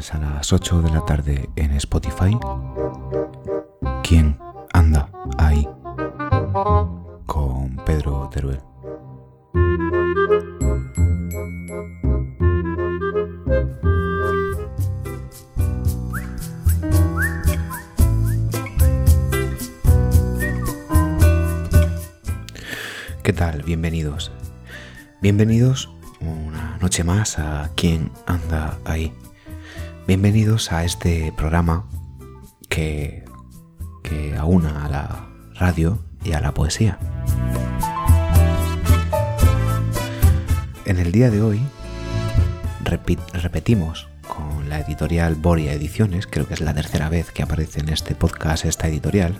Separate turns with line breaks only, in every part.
a las 8 de la tarde en Spotify. ¿Quién anda ahí? Con Pedro Teruel. ¿Qué tal? Bienvenidos. Bienvenidos una noche más a quien anda ahí. Bienvenidos a este programa que, que aúna a la radio y a la poesía. En el día de hoy repetimos con la editorial Boria Ediciones, creo que es la tercera vez que aparece en este podcast esta editorial.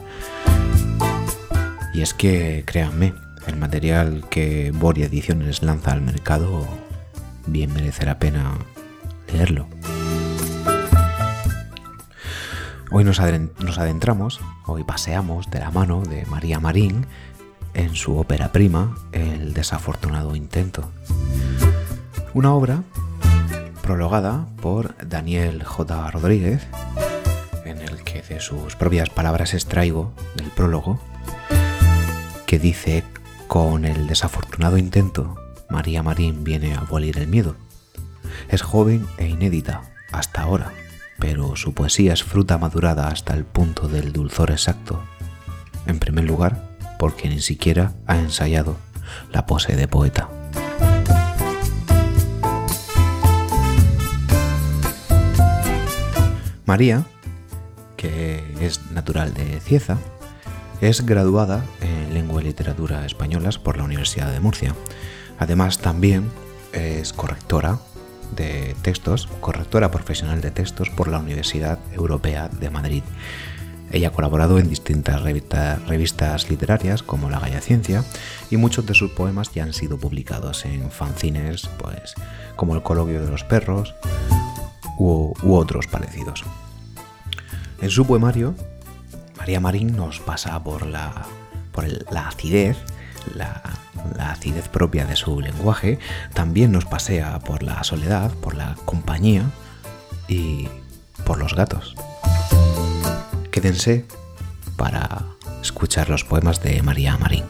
Y es que, créanme, el material que Boria Ediciones lanza al mercado bien merece la pena leerlo. Hoy nos, adentramos, hoy paseamos de la mano de María Marín en su ópera prima, El desafortunado intento. Una obra prologada por Daniel J. Rodríguez, en el que de sus propias palabras extraigo del prólogo, que dice con el desafortunado intento, María Marín viene a abolir el miedo. Es joven e inédita, hasta ahora, pero su poesía es fruta madurada hasta el punto del dulzor exacto. En primer lugar, porque ni siquiera ha ensayado la pose de poeta. María, que es natural de Cieza, es graduada en Lengua y Literatura Españolas por la Universidad de Murcia. Además, también es correctora de textos, correctora profesional de textos por la Universidad Europea de Madrid. Ella ha colaborado en distintas revistas literarias como La Galla Ciencia y muchos de sus poemas ya han sido publicados en fanzines pues, como El Coloquio de los Perros u otros parecidos. En su poemario María Marín nos pasa por la, por la acidez, la, acidez propia de su lenguaje, también nos pasea por la soledad, por la compañía y por los gatos. Quédense para escuchar los poemas de María Marín.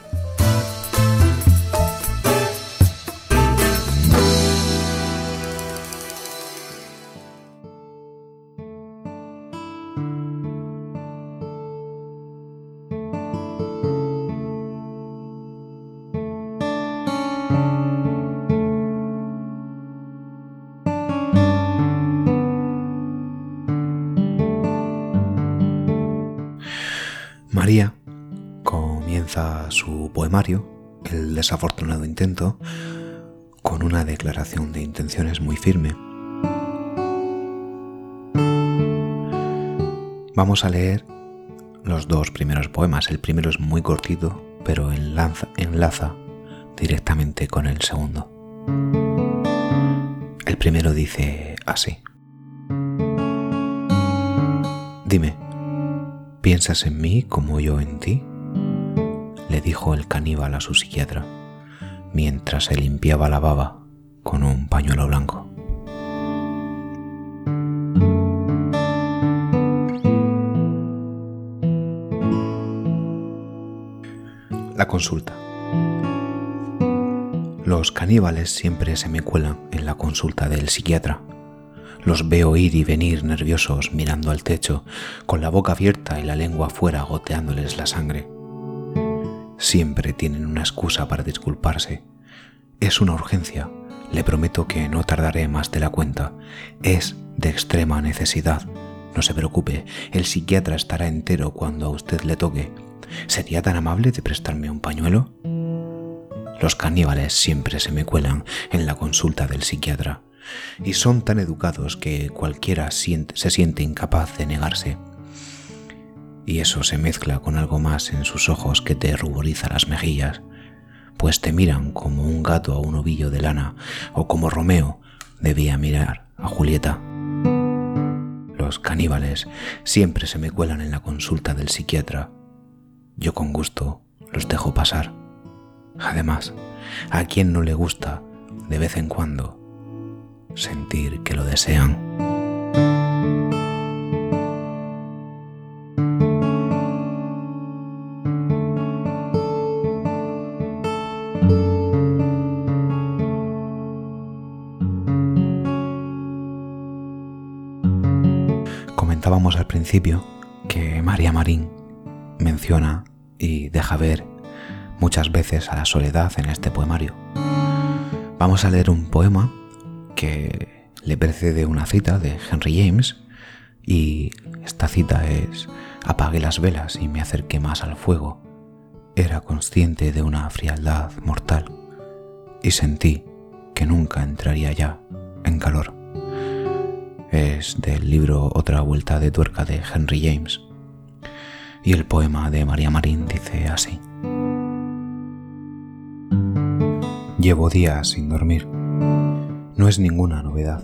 María comienza su poemario, El desafortunado intento, con una declaración de intenciones muy firme. Vamos a leer los dos primeros poemas. El primero es muy cortito, pero enlaza, enlaza directamente con el segundo. El primero dice así. Dime, ¿Piensas en mí como yo en ti? le dijo el caníbal a su psiquiatra, mientras se limpiaba la baba con un pañuelo blanco. La consulta. Los caníbales siempre se me cuelan en la consulta del psiquiatra los veo ir y venir nerviosos mirando al techo, con la boca abierta y la lengua fuera goteándoles la sangre. Siempre tienen una excusa para disculparse. Es una urgencia. Le prometo que no tardaré más de la cuenta. Es de extrema necesidad. No se preocupe, el psiquiatra estará entero cuando a usted le toque. ¿Sería tan amable de prestarme un pañuelo? Los caníbales siempre se me cuelan en la consulta del psiquiatra y son tan educados que cualquiera se siente incapaz de negarse. Y eso se mezcla con algo más en sus ojos que te ruboriza las mejillas, pues te miran como un gato a un ovillo de lana o como Romeo debía mirar a Julieta. Los caníbales siempre se me cuelan en la consulta del psiquiatra. Yo con gusto los dejo pasar. Además, a quien no le gusta, de vez en cuando, sentir que lo desean. Comentábamos al principio que María Marín menciona y deja ver muchas veces a la soledad en este poemario. Vamos a leer un poema que le precede una cita de Henry James y esta cita es Apagué las velas y me acerqué más al fuego. Era consciente de una frialdad mortal y sentí que nunca entraría ya en calor. Es del libro Otra vuelta de tuerca de Henry James. Y el poema de María Marín dice así. Llevo días sin dormir. No es ninguna novedad.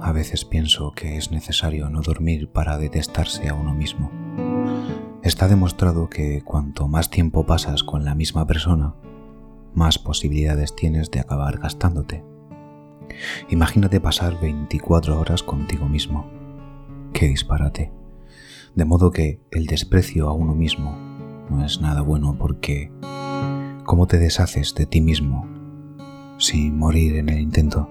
A veces pienso que es necesario no dormir para detestarse a uno mismo. Está demostrado que cuanto más tiempo pasas con la misma persona, más posibilidades tienes de acabar gastándote. Imagínate pasar 24 horas contigo mismo. Qué disparate. De modo que el desprecio a uno mismo no es nada bueno porque ¿cómo te deshaces de ti mismo sin morir en el intento?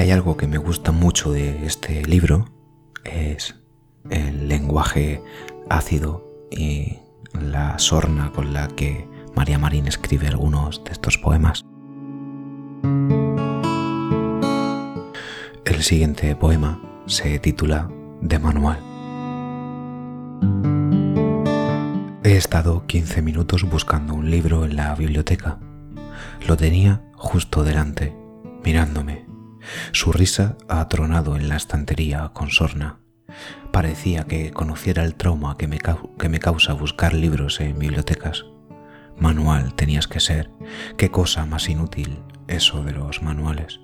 Hay algo que me gusta mucho de este libro es el lenguaje ácido y la sorna con la que María Marín escribe algunos de estos poemas. El siguiente poema se titula De Manual. He estado 15 minutos buscando un libro en la biblioteca. Lo tenía justo delante, mirándome su risa ha tronado en la estantería con sorna. Parecía que conociera el trauma que me, que me causa buscar libros en bibliotecas. Manual tenías que ser. Qué cosa más inútil eso de los manuales.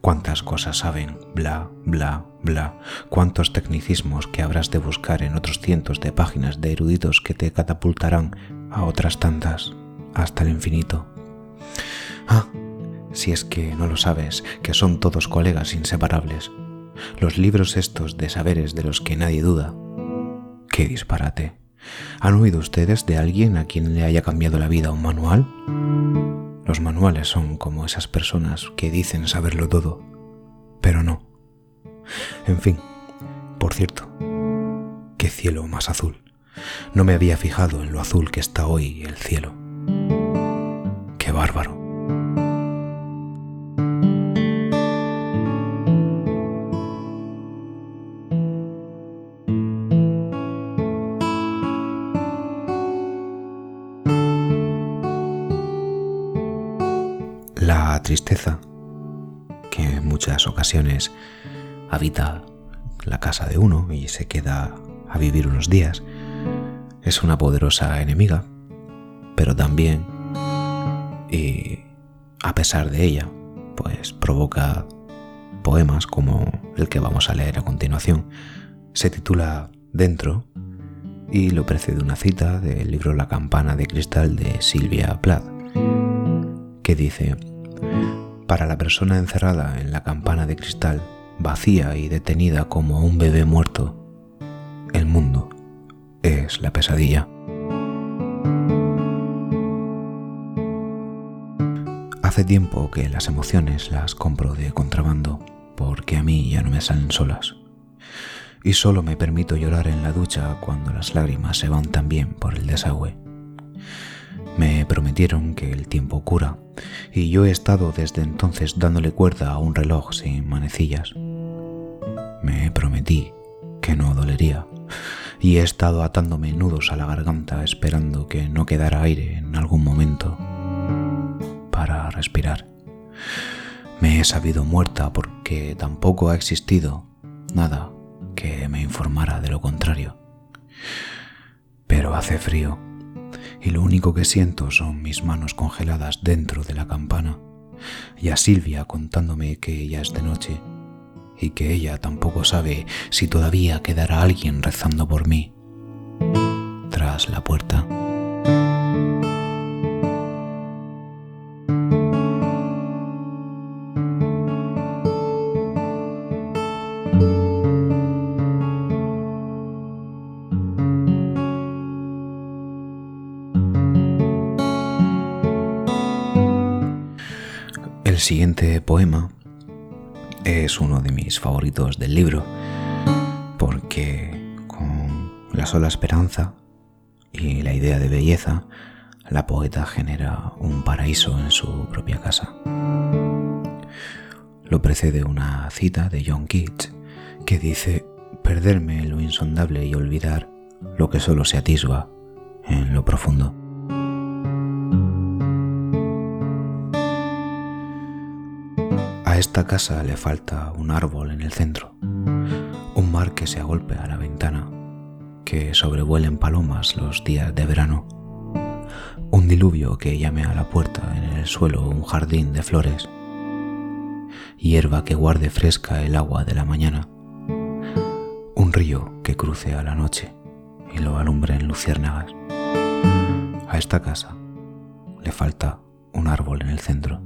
Cuántas cosas saben, bla, bla, bla. Cuántos tecnicismos que habrás de buscar en otros cientos de páginas de eruditos que te catapultarán a otras tantas, hasta el infinito. Ah, si es que no lo sabes, que son todos colegas inseparables. Los libros estos de saberes de los que nadie duda. ¡Qué disparate! ¿Han oído ustedes de alguien a quien le haya cambiado la vida un manual? Los manuales son como esas personas que dicen saberlo todo, pero no. En fin, por cierto, qué cielo más azul. No me había fijado en lo azul que está hoy el cielo. Qué bárbaro. La tristeza, que en muchas ocasiones habita la casa de uno y se queda a vivir unos días, es una poderosa enemiga, pero también, y a pesar de ella, pues provoca poemas como el que vamos a leer a continuación. Se titula Dentro y lo precede una cita del libro La campana de cristal de Silvia Plath, que dice, para la persona encerrada en la campana de cristal, vacía y detenida como un bebé muerto, el mundo es la pesadilla. Hace tiempo que las emociones las compro de contrabando porque a mí ya no me salen solas. Y solo me permito llorar en la ducha cuando las lágrimas se van también por el desagüe. Me prometieron que el tiempo cura, y yo he estado desde entonces dándole cuerda a un reloj sin manecillas. Me prometí que no dolería, y he estado atándome nudos a la garganta esperando que no quedara aire en algún momento para respirar. Me he sabido muerta porque tampoco ha existido nada que me informara de lo contrario. Pero hace frío y lo único que siento son mis manos congeladas dentro de la campana y a Silvia contándome que ya es de noche y que ella tampoco sabe si todavía quedará alguien rezando por mí tras la puerta. Mis favoritos del libro porque con la sola esperanza y la idea de belleza, la poeta genera un paraíso en su propia casa. Lo precede una cita de John Keats que dice, perderme en lo insondable y olvidar lo que solo se atisba en lo profundo. A esta casa le falta un árbol en el centro, un mar que se agolpe a la ventana, que sobrevuelen palomas los días de verano, un diluvio que llame a la puerta en el suelo un jardín de flores, hierba que guarde fresca el agua de la mañana, un río que cruce a la noche y lo alumbre en luciérnagas. A esta casa le falta un árbol en el centro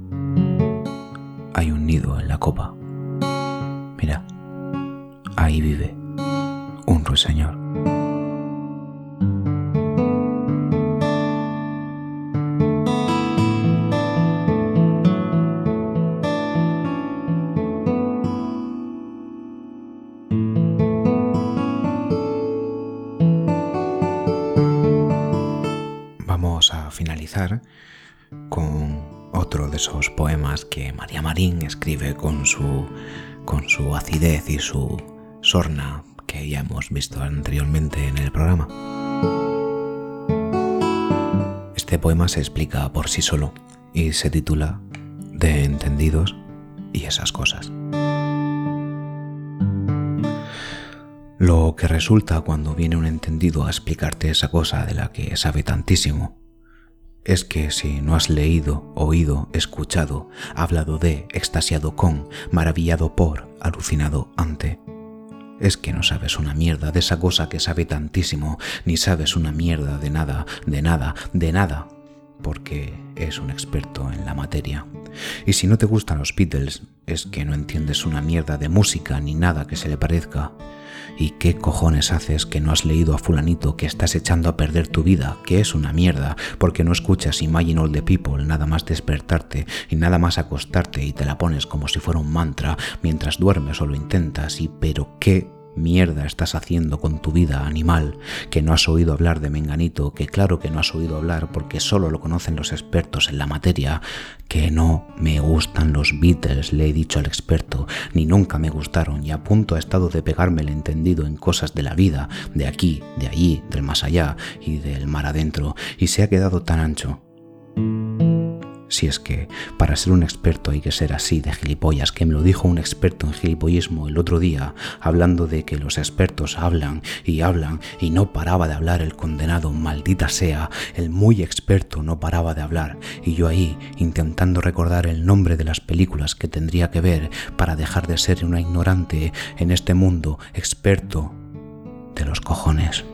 hay un nido en la copa. Mira, ahí vive un ruiseñor. Vamos a finalizar esos poemas que María Marín escribe con su, con su acidez y su sorna que ya hemos visto anteriormente en el programa. Este poema se explica por sí solo y se titula De entendidos y esas cosas. Lo que resulta cuando viene un entendido a explicarte esa cosa de la que sabe tantísimo es que si no has leído, oído, escuchado, hablado de, extasiado con, maravillado por, alucinado ante, es que no sabes una mierda de esa cosa que sabe tantísimo, ni sabes una mierda de nada, de nada, de nada, porque es un experto en la materia. Y si no te gustan los Beatles, es que no entiendes una mierda de música ni nada que se le parezca. ¿Y qué cojones haces que no has leído a fulanito que estás echando a perder tu vida, que es una mierda, porque no escuchas Imagine All the People nada más despertarte y nada más acostarte y te la pones como si fuera un mantra mientras duermes o lo intentas y pero qué mierda estás haciendo con tu vida, animal, que no has oído hablar de Menganito, que claro que no has oído hablar porque solo lo conocen los expertos en la materia, que no me gustan los Beatles, le he dicho al experto, ni nunca me gustaron y a punto ha estado de pegarme el entendido en cosas de la vida, de aquí, de allí, del más allá y del mar adentro, y se ha quedado tan ancho si es que para ser un experto hay que ser así de gilipollas, que me lo dijo un experto en gilipollismo el otro día, hablando de que los expertos hablan y hablan y no paraba de hablar el condenado, maldita sea, el muy experto no paraba de hablar, y yo ahí intentando recordar el nombre de las películas que tendría que ver para dejar de ser una ignorante en este mundo experto de los cojones.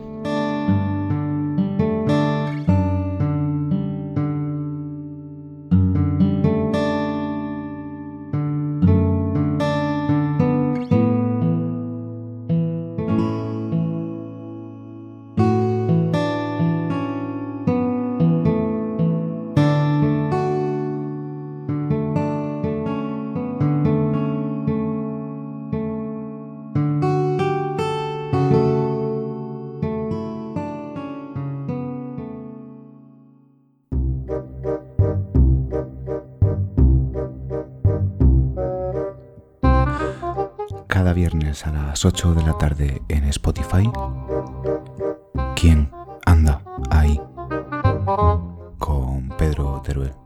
A las 8 de la tarde en Spotify. ¿Quién anda ahí? Con Pedro Teruel.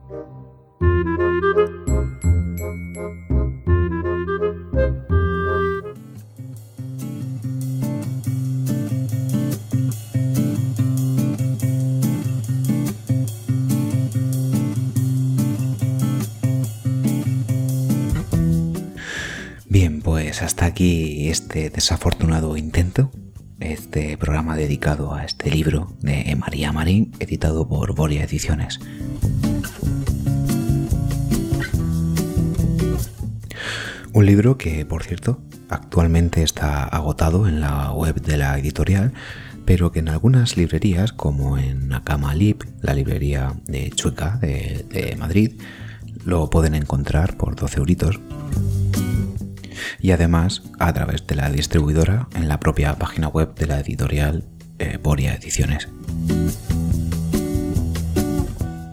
Pues hasta aquí este desafortunado intento, este programa dedicado a este libro de María Marín, editado por Boria Ediciones. Un libro que, por cierto, actualmente está agotado en la web de la editorial, pero que en algunas librerías, como en Nakama Lip, la librería de Chueca de, de Madrid, lo pueden encontrar por 12 euritos y además a través de la distribuidora en la propia página web de la editorial eh, Boria Ediciones.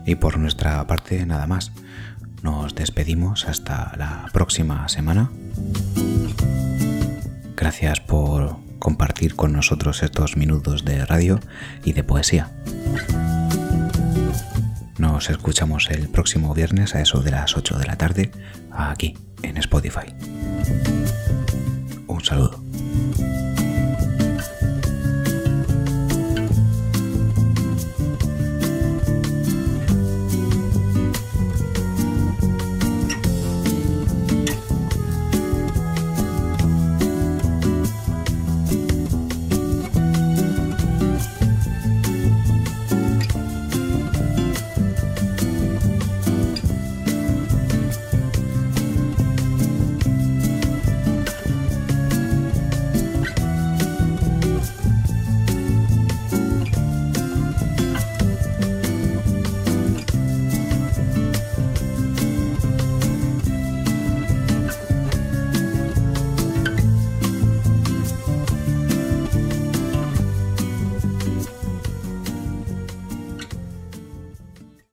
Y por nuestra parte nada más. Nos despedimos hasta la próxima semana. Gracias por compartir con nosotros estos minutos de radio y de poesía. Nos escuchamos el próximo viernes a eso de las 8 de la tarde aquí en Spotify. Un saludo.